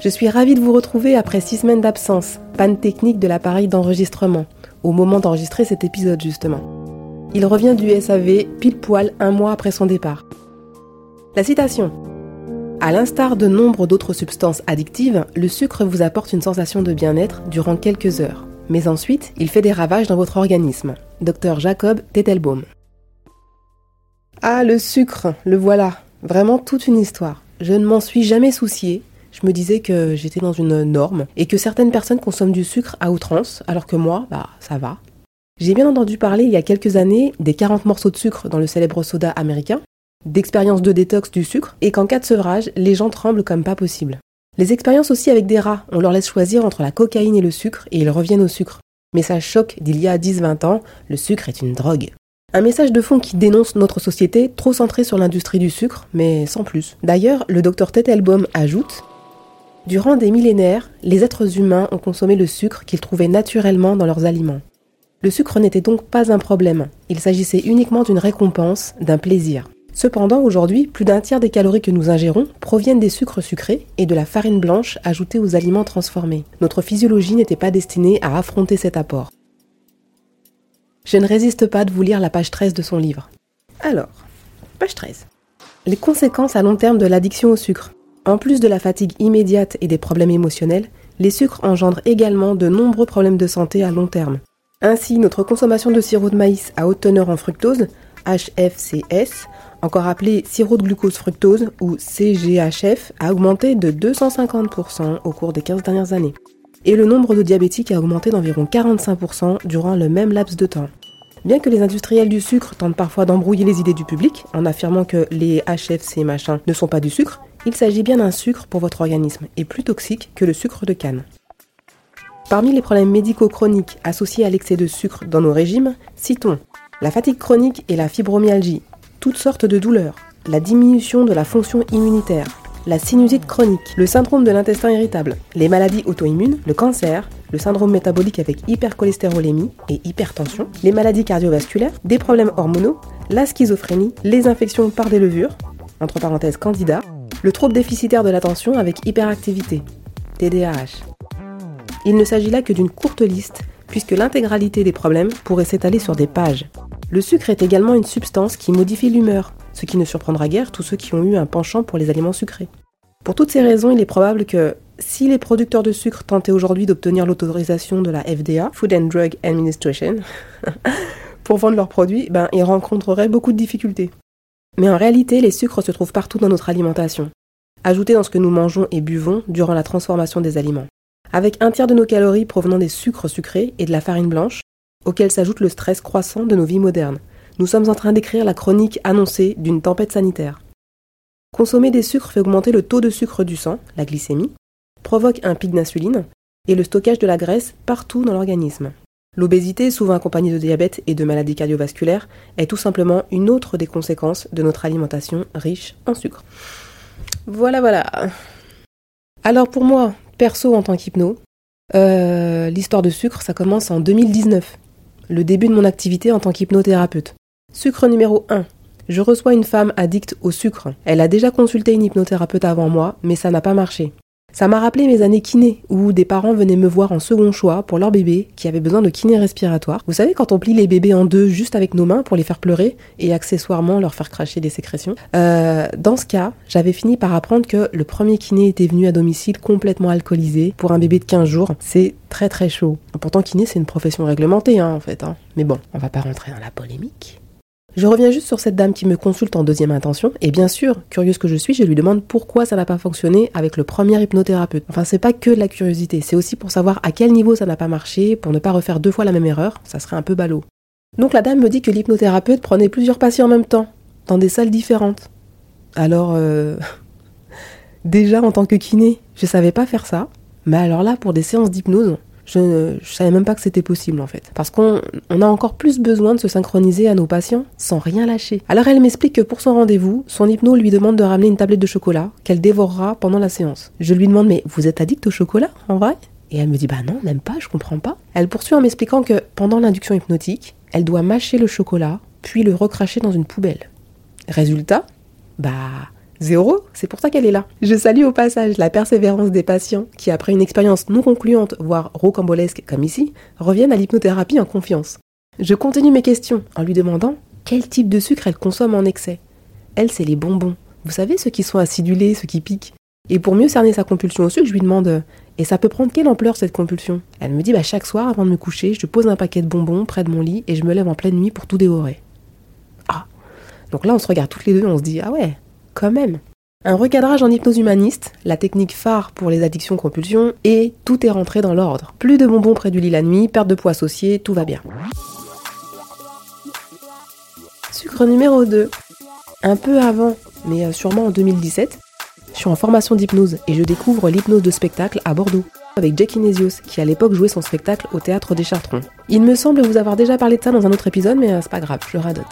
Je suis ravie de vous retrouver après six semaines d'absence, panne technique de l'appareil d'enregistrement, au moment d'enregistrer cet épisode justement. Il revient du SAV pile poil un mois après son départ. La citation. À l'instar de nombre d'autres substances addictives, le sucre vous apporte une sensation de bien-être durant quelques heures. Mais ensuite, il fait des ravages dans votre organisme. Dr Jacob Tettelbaum. Ah, le sucre, le voilà. Vraiment toute une histoire. Je ne m'en suis jamais soucié je me disais que j'étais dans une norme et que certaines personnes consomment du sucre à outrance, alors que moi, bah, ça va. J'ai bien entendu parler il y a quelques années des 40 morceaux de sucre dans le célèbre soda américain, d'expériences de détox du sucre, et qu'en cas de sevrage, les gens tremblent comme pas possible. Les expériences aussi avec des rats, on leur laisse choisir entre la cocaïne et le sucre, et ils reviennent au sucre. Mais ça choque d'il y a 10-20 ans, le sucre est une drogue. Un message de fond qui dénonce notre société trop centrée sur l'industrie du sucre, mais sans plus. D'ailleurs, le docteur Tettelbaum ajoute Durant des millénaires, les êtres humains ont consommé le sucre qu'ils trouvaient naturellement dans leurs aliments. Le sucre n'était donc pas un problème, il s'agissait uniquement d'une récompense, d'un plaisir. Cependant, aujourd'hui, plus d'un tiers des calories que nous ingérons proviennent des sucres sucrés et de la farine blanche ajoutée aux aliments transformés. Notre physiologie n'était pas destinée à affronter cet apport. Je ne résiste pas de vous lire la page 13 de son livre. Alors, page 13. Les conséquences à long terme de l'addiction au sucre. En plus de la fatigue immédiate et des problèmes émotionnels, les sucres engendrent également de nombreux problèmes de santé à long terme. Ainsi, notre consommation de sirop de maïs à haute teneur en fructose, HFCS, encore appelé sirop de glucose fructose ou CGHF, a augmenté de 250% au cours des 15 dernières années. Et le nombre de diabétiques a augmenté d'environ 45% durant le même laps de temps. Bien que les industriels du sucre tentent parfois d'embrouiller les idées du public en affirmant que les HFC machins ne sont pas du sucre, il s'agit bien d'un sucre pour votre organisme et plus toxique que le sucre de canne. Parmi les problèmes médicaux chroniques associés à l'excès de sucre dans nos régimes, citons la fatigue chronique et la fibromyalgie, toutes sortes de douleurs, la diminution de la fonction immunitaire, la sinusite chronique, le syndrome de l'intestin irritable, les maladies auto-immunes, le cancer, le syndrome métabolique avec hypercholestérolémie et hypertension, les maladies cardiovasculaires, des problèmes hormonaux, la schizophrénie, les infections par des levures, entre parenthèses candida, le trouble déficitaire de l'attention avec hyperactivité, TDAH. Il ne s'agit là que d'une courte liste, puisque l'intégralité des problèmes pourrait s'étaler sur des pages. Le sucre est également une substance qui modifie l'humeur, ce qui ne surprendra guère tous ceux qui ont eu un penchant pour les aliments sucrés. Pour toutes ces raisons, il est probable que si les producteurs de sucre tentaient aujourd'hui d'obtenir l'autorisation de la FDA, Food and Drug Administration, pour vendre leurs produits, ben, ils rencontreraient beaucoup de difficultés. Mais en réalité, les sucres se trouvent partout dans notre alimentation, ajoutés dans ce que nous mangeons et buvons durant la transformation des aliments. Avec un tiers de nos calories provenant des sucres sucrés et de la farine blanche, auquel s'ajoute le stress croissant de nos vies modernes, nous sommes en train d'écrire la chronique annoncée d'une tempête sanitaire. Consommer des sucres fait augmenter le taux de sucre du sang, la glycémie, provoque un pic d'insuline et le stockage de la graisse partout dans l'organisme. L'obésité, souvent accompagnée de diabète et de maladies cardiovasculaires, est tout simplement une autre des conséquences de notre alimentation riche en sucre. Voilà, voilà. Alors pour moi, perso en tant qu'hypno, euh, l'histoire de sucre, ça commence en 2019, le début de mon activité en tant qu'hypnothérapeute. Sucre numéro 1. Je reçois une femme addicte au sucre. Elle a déjà consulté une hypnothérapeute avant moi, mais ça n'a pas marché. Ça m'a rappelé mes années kiné, où des parents venaient me voir en second choix pour leur bébé qui avait besoin de kiné respiratoire. Vous savez, quand on plie les bébés en deux juste avec nos mains pour les faire pleurer et accessoirement leur faire cracher des sécrétions. Euh, dans ce cas, j'avais fini par apprendre que le premier kiné était venu à domicile complètement alcoolisé pour un bébé de 15 jours. C'est très très chaud. Pourtant, kiné, c'est une profession réglementée, hein, en fait. Hein. Mais bon, on va pas rentrer dans la polémique. Je reviens juste sur cette dame qui me consulte en deuxième intention, et bien sûr, curieuse que je suis, je lui demande pourquoi ça n'a pas fonctionné avec le premier hypnothérapeute. Enfin, c'est pas que de la curiosité, c'est aussi pour savoir à quel niveau ça n'a pas marché, pour ne pas refaire deux fois la même erreur, ça serait un peu ballot. Donc la dame me dit que l'hypnothérapeute prenait plusieurs patients en même temps, dans des salles différentes. Alors, euh... déjà en tant que kiné, je savais pas faire ça, mais alors là, pour des séances d'hypnose, Je ne savais même pas que c'était possible en fait. Parce qu'on a encore plus besoin de se synchroniser à nos patients sans rien lâcher. Alors elle m'explique que pour son rendez-vous, son hypno lui demande de ramener une tablette de chocolat qu'elle dévorera pendant la séance. Je lui demande mais vous êtes addict au chocolat en vrai? Et elle me dit bah non, même pas, je comprends pas. Elle poursuit en m'expliquant que pendant l'induction hypnotique, elle doit mâcher le chocolat puis le recracher dans une poubelle. Résultat? Bah Zéro, c'est pour ça qu'elle est là. Je salue au passage la persévérance des patients qui, après une expérience non concluante, voire rocambolesque comme ici, reviennent à l'hypnothérapie en confiance. Je continue mes questions en lui demandant quel type de sucre elle consomme en excès. Elle, c'est les bonbons. Vous savez, ceux qui sont acidulés, ceux qui piquent. Et pour mieux cerner sa compulsion au sucre, je lui demande Et ça peut prendre quelle ampleur cette compulsion? Elle me dit bah, Chaque soir, avant de me coucher, je pose un paquet de bonbons près de mon lit et je me lève en pleine nuit pour tout dévorer. Ah Donc là, on se regarde toutes les deux et on se dit Ah ouais, quand même. Un recadrage en hypnose humaniste, la technique phare pour les addictions-compulsions, et tout est rentré dans l'ordre. Plus de bonbons près du lit la nuit, perte de poids associée, tout va bien. Sucre numéro 2. Un peu avant, mais euh, sûrement en 2017, je suis en formation d'hypnose et je découvre l'hypnose de spectacle à Bordeaux avec Jack Inésios, qui à l'époque jouait son spectacle au théâtre des Chartrons. Il me semble vous avoir déjà parlé de ça dans un autre épisode, mais euh, c'est pas grave, je radote.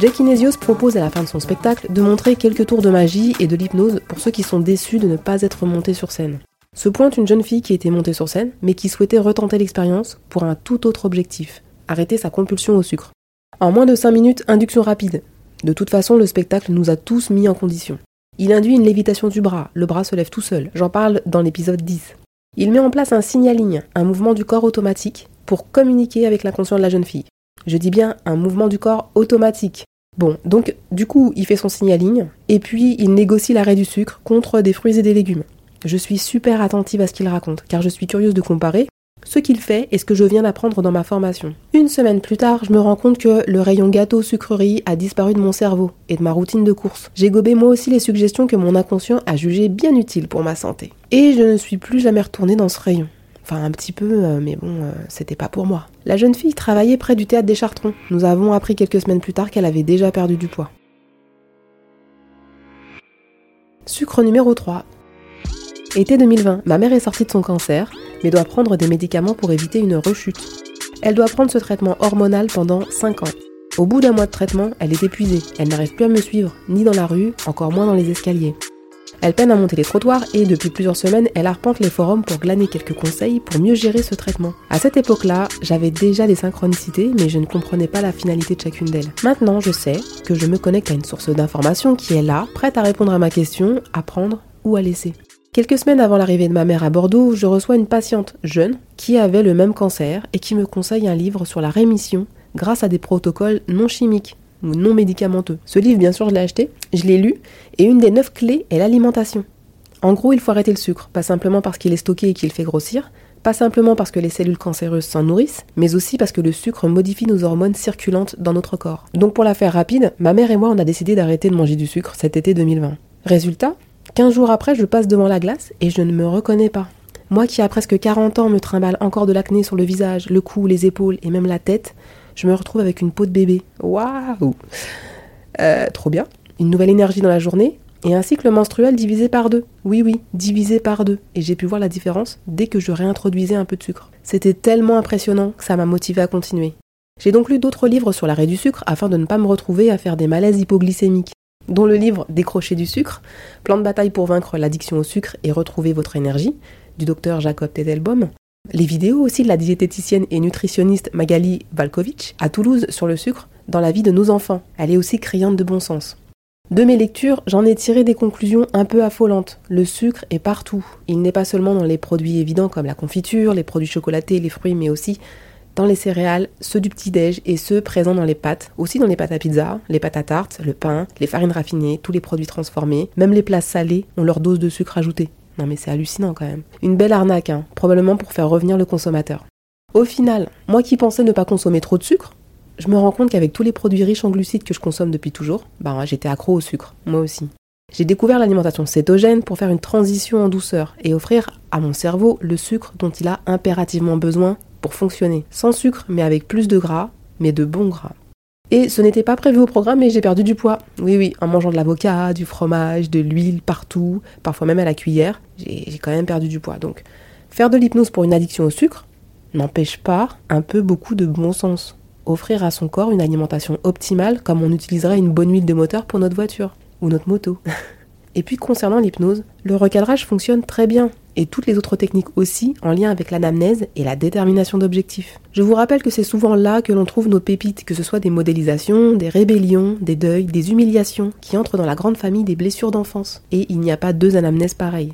Jack Inésios propose à la fin de son spectacle de montrer quelques tours de magie et de l'hypnose pour ceux qui sont déçus de ne pas être montés sur scène. Se pointe une jeune fille qui était montée sur scène, mais qui souhaitait retenter l'expérience pour un tout autre objectif, arrêter sa compulsion au sucre. En moins de 5 minutes, induction rapide. De toute façon, le spectacle nous a tous mis en condition. Il induit une lévitation du bras, le bras se lève tout seul, j'en parle dans l'épisode 10. Il met en place un signaling, un mouvement du corps automatique, pour communiquer avec l'inconscient de la jeune fille. Je dis bien un mouvement du corps automatique. Bon, donc du coup, il fait son signaling, et puis il négocie l'arrêt du sucre contre des fruits et des légumes. Je suis super attentive à ce qu'il raconte, car je suis curieuse de comparer ce qu'il fait et ce que je viens d'apprendre dans ma formation. Une semaine plus tard, je me rends compte que le rayon gâteau-sucrerie a disparu de mon cerveau et de ma routine de course. J'ai gobé moi aussi les suggestions que mon inconscient a jugées bien utiles pour ma santé. Et je ne suis plus jamais retournée dans ce rayon. Enfin, un petit peu, euh, mais bon, euh, c'était pas pour moi. La jeune fille travaillait près du théâtre des Chartrons. Nous avons appris quelques semaines plus tard qu'elle avait déjà perdu du poids. Sucre numéro 3. Été 2020, ma mère est sortie de son cancer, mais doit prendre des médicaments pour éviter une rechute. Elle doit prendre ce traitement hormonal pendant 5 ans. Au bout d'un mois de traitement, elle est épuisée. Elle n'arrive plus à me suivre, ni dans la rue, encore moins dans les escaliers. Elle peine à monter les trottoirs et depuis plusieurs semaines, elle arpente les forums pour glaner quelques conseils pour mieux gérer ce traitement. À cette époque-là, j'avais déjà des synchronicités, mais je ne comprenais pas la finalité de chacune d'elles. Maintenant, je sais que je me connecte à une source d'information qui est là, prête à répondre à ma question, à prendre ou à laisser. Quelques semaines avant l'arrivée de ma mère à Bordeaux, je reçois une patiente jeune qui avait le même cancer et qui me conseille un livre sur la rémission grâce à des protocoles non chimiques non médicamenteux. Ce livre, bien sûr, je l'ai acheté, je l'ai lu, et une des neuf clés est l'alimentation. En gros, il faut arrêter le sucre, pas simplement parce qu'il est stocké et qu'il fait grossir, pas simplement parce que les cellules cancéreuses s'en nourrissent, mais aussi parce que le sucre modifie nos hormones circulantes dans notre corps. Donc pour la faire rapide, ma mère et moi on a décidé d'arrêter de manger du sucre cet été 2020. Résultat, 15 jours après, je passe devant la glace et je ne me reconnais pas. Moi qui a presque 40 ans me trimballe encore de l'acné sur le visage, le cou, les épaules et même la tête, je me retrouve avec une peau de bébé. Waouh euh, Trop bien. Une nouvelle énergie dans la journée et un cycle menstruel divisé par deux. Oui, oui, divisé par deux. Et j'ai pu voir la différence dès que je réintroduisais un peu de sucre. C'était tellement impressionnant que ça m'a motivé à continuer. J'ai donc lu d'autres livres sur l'arrêt du sucre afin de ne pas me retrouver à faire des malaises hypoglycémiques, dont le livre Décrocher du sucre, plan de bataille pour vaincre l'addiction au sucre et retrouver votre énergie, du docteur Jacob Tedelbaum, les vidéos aussi de la diététicienne et nutritionniste Magali Valkovic à Toulouse sur le sucre dans la vie de nos enfants. Elle est aussi criante de bon sens. De mes lectures, j'en ai tiré des conclusions un peu affolantes. Le sucre est partout. Il n'est pas seulement dans les produits évidents comme la confiture, les produits chocolatés, les fruits, mais aussi dans les céréales, ceux du petit-déj et ceux présents dans les pâtes, aussi dans les pâtes à pizza, les pâtes à tarte, le pain, les farines raffinées, tous les produits transformés, même les plats salés ont leur dose de sucre ajoutée. Non mais c'est hallucinant quand même. Une belle arnaque, hein, probablement pour faire revenir le consommateur. Au final, moi qui pensais ne pas consommer trop de sucre, je me rends compte qu'avec tous les produits riches en glucides que je consomme depuis toujours, bah j'étais accro au sucre, moi aussi. J'ai découvert l'alimentation cétogène pour faire une transition en douceur et offrir à mon cerveau le sucre dont il a impérativement besoin fonctionner. Sans sucre, mais avec plus de gras, mais de bons gras. Et ce n'était pas prévu au programme, mais j'ai perdu du poids. Oui, oui, en mangeant de l'avocat, du fromage, de l'huile partout, parfois même à la cuillère, j'ai quand même perdu du poids. Donc, faire de l'hypnose pour une addiction au sucre, n'empêche pas un peu beaucoup de bon sens. Offrir à son corps une alimentation optimale comme on utiliserait une bonne huile de moteur pour notre voiture ou notre moto. Et puis concernant l'hypnose, le recadrage fonctionne très bien, et toutes les autres techniques aussi en lien avec l'anamnèse et la détermination d'objectifs. Je vous rappelle que c'est souvent là que l'on trouve nos pépites, que ce soit des modélisations, des rébellions, des deuils, des humiliations, qui entrent dans la grande famille des blessures d'enfance. Et il n'y a pas deux anamnèses pareilles.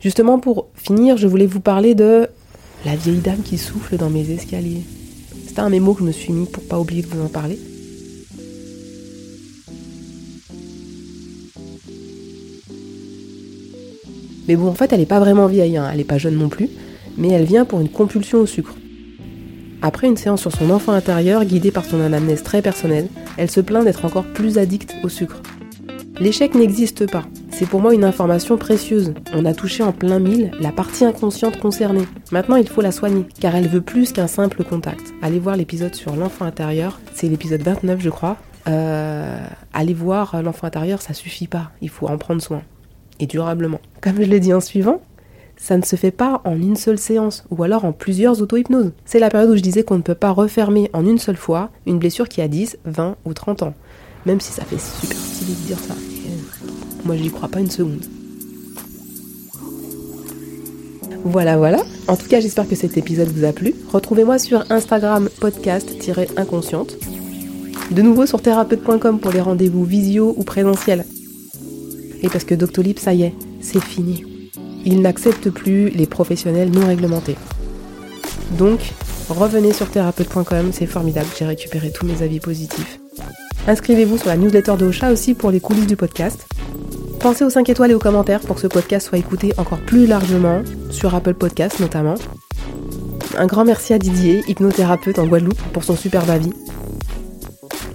Justement pour finir, je voulais vous parler de la vieille dame qui souffle dans mes escaliers. C'était un mémo que je me suis mis pour pas oublier de vous en parler. Mais bon, en fait, elle n'est pas vraiment vieille, hein. elle n'est pas jeune non plus, mais elle vient pour une compulsion au sucre. Après une séance sur son enfant intérieur, guidée par son anamnèse très personnelle, elle se plaint d'être encore plus addicte au sucre. L'échec n'existe pas. C'est pour moi une information précieuse. On a touché en plein mille la partie inconsciente concernée. Maintenant, il faut la soigner, car elle veut plus qu'un simple contact. Allez voir l'épisode sur l'enfant intérieur, c'est l'épisode 29 je crois. Euh, allez voir l'enfant intérieur, ça suffit pas, il faut en prendre soin et durablement. Comme je l'ai dit en suivant, ça ne se fait pas en une seule séance ou alors en plusieurs auto-hypnoses. C'est la période où je disais qu'on ne peut pas refermer en une seule fois une blessure qui a 10, 20 ou 30 ans. Même si ça fait super stylé de dire ça. Moi, j'y crois pas une seconde. Voilà, voilà. En tout cas, j'espère que cet épisode vous a plu. Retrouvez-moi sur Instagram podcast-inconsciente. De nouveau sur thérapeute.com pour les rendez-vous visio ou présentiels. Et parce que Doctolib, ça y est, c'est fini. Il n'accepte plus les professionnels non réglementés. Donc, revenez sur thérapeute.com, c'est formidable, j'ai récupéré tous mes avis positifs. Inscrivez-vous sur la newsletter de Ocha aussi pour les coulisses du podcast. Pensez aux 5 étoiles et aux commentaires pour que ce podcast soit écouté encore plus largement, sur Apple Podcasts notamment. Un grand merci à Didier, hypnothérapeute en Guadeloupe, pour son superbe avis.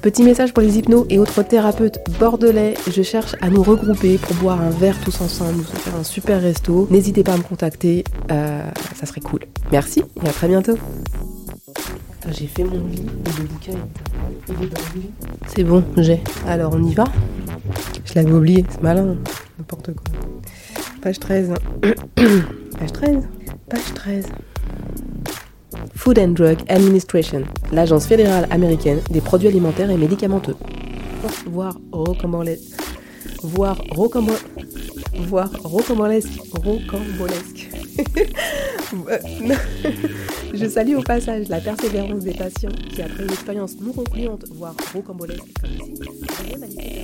Petit message pour les hypnos et autres thérapeutes bordelais, je cherche à nous regrouper pour boire un verre tous ensemble, nous faire un super resto. N'hésitez pas à me contacter, euh, ça serait cool. Merci et à très bientôt. J'ai fait mon lit et le bouquin C'est bon, j'ai. Alors on y va? Je l'avais oublié, c'est malin, n'importe quoi. Page 13. Page 13 Page 13. Food and Drug Administration, l'agence fédérale américaine des produits alimentaires et médicamenteux. Voir rocambolesque. Voir rocambolesque. Voir rocambolesque. Rocambolesque. Je salue au passage la persévérance des patients qui, après une expérience non concluante, voire rocambolesque comme ici,